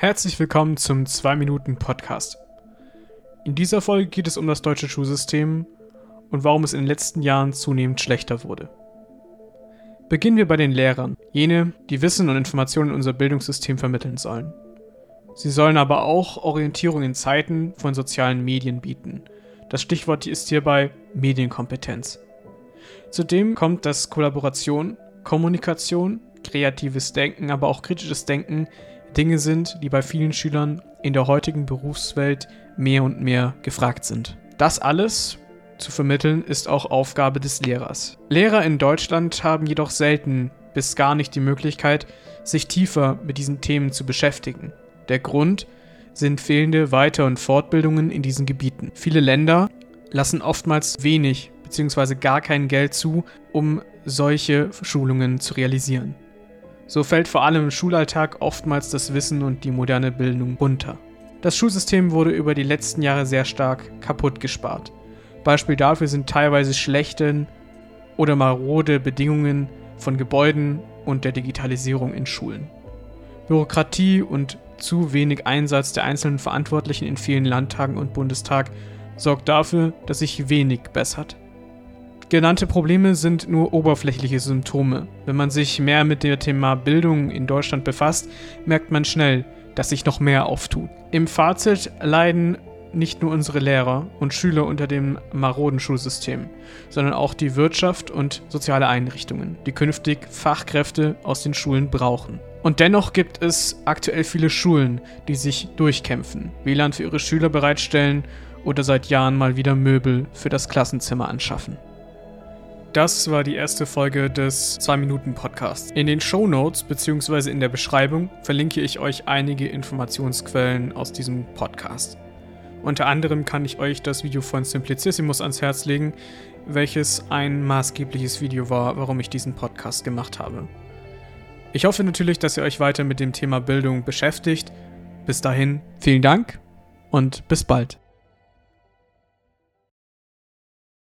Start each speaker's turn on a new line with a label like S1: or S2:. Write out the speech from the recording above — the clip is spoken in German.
S1: Herzlich willkommen zum 2 Minuten Podcast. In dieser Folge geht es um das deutsche Schulsystem und warum es in den letzten Jahren zunehmend schlechter wurde. Beginnen wir bei den Lehrern, jene, die Wissen und Informationen in unser Bildungssystem vermitteln sollen. Sie sollen aber auch Orientierung in Zeiten von sozialen Medien bieten. Das Stichwort ist hierbei Medienkompetenz. Zudem kommt, dass Kollaboration, Kommunikation, kreatives Denken, aber auch kritisches Denken Dinge sind, die bei vielen Schülern in der heutigen Berufswelt mehr und mehr gefragt sind. Das alles zu vermitteln ist auch Aufgabe des Lehrers. Lehrer in Deutschland haben jedoch selten bis gar nicht die Möglichkeit, sich tiefer mit diesen Themen zu beschäftigen. Der Grund sind fehlende Weiter- und Fortbildungen in diesen Gebieten. Viele Länder lassen oftmals wenig bzw. gar kein Geld zu, um solche Schulungen zu realisieren. So fällt vor allem im Schulalltag oftmals das Wissen und die moderne Bildung runter. Das Schulsystem wurde über die letzten Jahre sehr stark kaputt gespart. Beispiel dafür sind teilweise schlechte oder marode Bedingungen von Gebäuden und der Digitalisierung in Schulen. Bürokratie und zu wenig Einsatz der einzelnen Verantwortlichen in vielen Landtagen und Bundestag sorgt dafür, dass sich wenig bessert. Genannte Probleme sind nur oberflächliche Symptome. Wenn man sich mehr mit dem Thema Bildung in Deutschland befasst, merkt man schnell, dass sich noch mehr auftut. Im Fazit leiden nicht nur unsere Lehrer und Schüler unter dem maroden Schulsystem, sondern auch die Wirtschaft und soziale Einrichtungen, die künftig Fachkräfte aus den Schulen brauchen. Und dennoch gibt es aktuell viele Schulen, die sich durchkämpfen, WLAN für ihre Schüler bereitstellen oder seit Jahren mal wieder Möbel für das Klassenzimmer anschaffen. Das war die erste Folge des 2-Minuten-Podcasts. In den Show Notes bzw. in der Beschreibung verlinke ich euch einige Informationsquellen aus diesem Podcast. Unter anderem kann ich euch das Video von Simplicissimus ans Herz legen, welches ein maßgebliches Video war, warum ich diesen Podcast gemacht habe. Ich hoffe natürlich, dass ihr euch weiter mit dem Thema Bildung beschäftigt. Bis dahin, vielen Dank und bis bald.